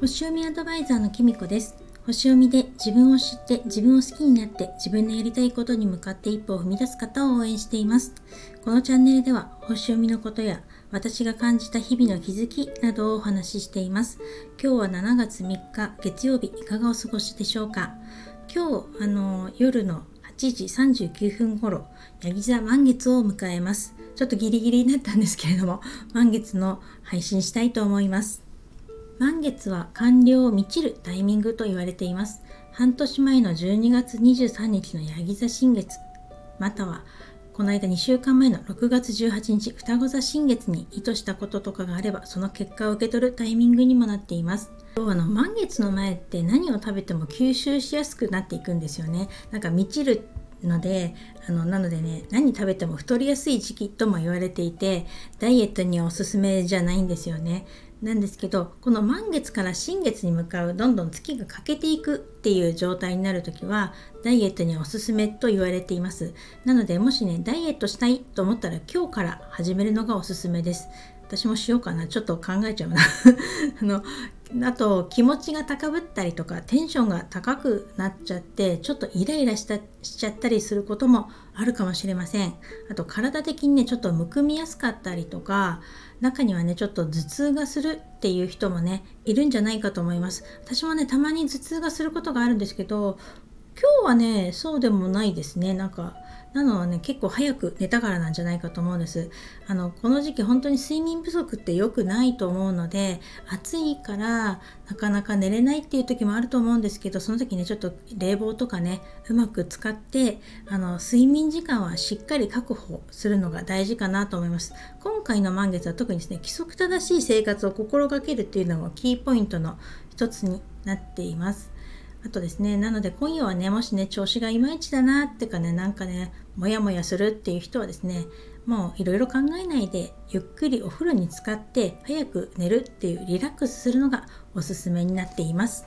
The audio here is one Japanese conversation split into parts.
星読みアドバイザーのきみこです。星読みで自分を知って自分を好きになって自分のやりたいことに向かって一歩を踏み出す方を応援しています。このチャンネルでは星読みのことや私が感じた日々の気づきなどをお話ししています。今日は7月3日月曜日いかがお過ごしでしょうか。今日あの夜の8時39分頃ヤギ座満月を迎えます。ちょっとギリギリになったんですけれども 満月の配信したいと思います。満月は完了を満ちるタイミングと言われています。半年前の12月23日のヤギ座新月またはこの間2週間前の6月18日双子座新月に意図したこととかがあればその結果を受け取るタイミングにもなっています。今日あの満月の前って何を食べても吸収しやすくなっていくんですよね。なんか満ちるのであのなのでね何食べても太りやすい時期とも言われていてダイエットにはおすすめじゃないんですよね。なんですけどこの満月から新月に向かうどんどん月が欠けていくっていう状態になる時はダイエットにはおすすめと言われています。なのでもしねダイエットしたいと思ったら今日から始めるのがおすすめです。私もしようかな。ちょっと考えちゃうな。あのあと気持ちが高ぶったりとかテンションが高くなっちゃってちょっとイライラしたしちゃったりすることもあるかもしれません。あと体的にねちょっとむくみやすかったりとか中にはねちょっと頭痛がするっていう人もねいるんじゃないかと思います。私もねたまに頭痛がすることがあるんですけど今日はねそうでもないですね。なんかなのはね結構早く寝たからなんじゃないかと思うんです。あのこの時期本当に睡眠不足って良くないと思うので暑いからなかなか寝れないっていう時もあると思うんですけどその時ねちょっと冷房とかねうまく使ってあの睡眠時間はしっかり確保するのが大事かなと思います。今回の満月は特にですね規則正しい生活を心がけるっていうのもキーポイントの一つになっています。あとですね、なので今夜はね、もしね、調子がいまいちだなってかね、なんかね、モヤモヤするっていう人はですね、もういろいろ考えないで、ゆっくりお風呂に浸かって早く寝るっていうリラックスするのがおすすめになっています。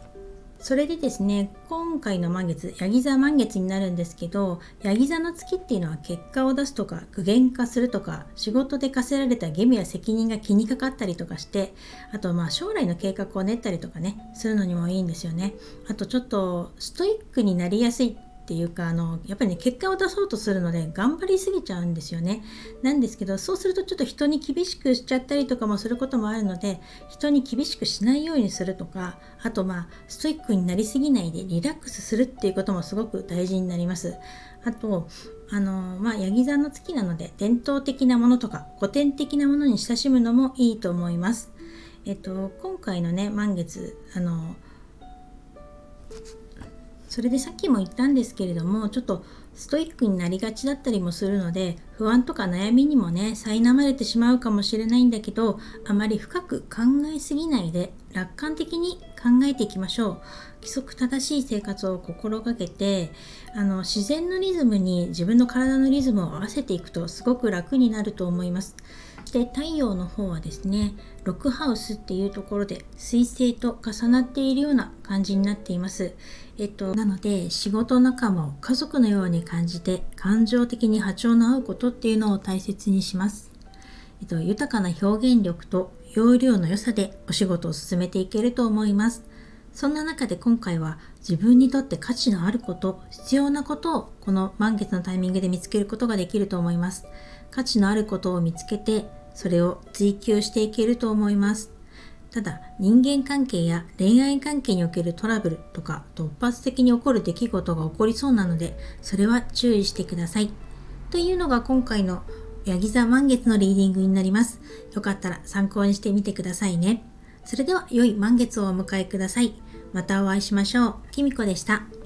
それでですね今回の満月ヤギ座満月になるんですけどヤギ座の月っていうのは結果を出すとか具現化するとか仕事で課せられた義務や責任が気にかかったりとかしてあとまあ将来の計画を練ったりとかねするのにもいいんですよね。あとちょっとストイックになりやすいっていうかあのやっぱりね結果を出そうとするので頑張りすぎちゃうんですよね。なんですけどそうするとちょっと人に厳しくしちゃったりとかもすることもあるので人に厳しくしないようにするとかあとまあストイックになりすぎないでリラックスするっていうこともすごく大事になります。あとあのまあヤギ座の月なので伝統的なものとか古典的なものに親しむのもいいと思います。えっと今回のね満月あのそれでさっきも言ったんですけれどもちょっとストイックになりがちだったりもするので不安とか悩みにもね苛まれてしまうかもしれないんだけどあまり深く考えすぎないで楽観的に考えていきましょう。規則正しい生活を心がけてあの自然のリズムに自分の体のリズムを合わせていくとすごく楽になると思います。で太陽の方はですねロックハウスっていうところで水星と重なっているような感じになっています。えっとなので仕事仲間を家族のように感じて感情的に波長の合うことっていうのを大切にします。えっと豊かな表現力と容量の良さでお仕事を進めていけると思います。そんな中で今回は自分にとって価値のあること必要なことをこの満月のタイミングで見つけることができると思います。価値のあることを見つけてそれを追求していけると思います。ただ人間関係や恋愛関係におけるトラブルとか突発的に起こる出来事が起こりそうなのでそれは注意してください。というのが今回のヤギ座満月のリーディングになります。よかったら参考にしてみてくださいね。それでは良い満月をお迎えください。またお会いしましょう。きみこでした。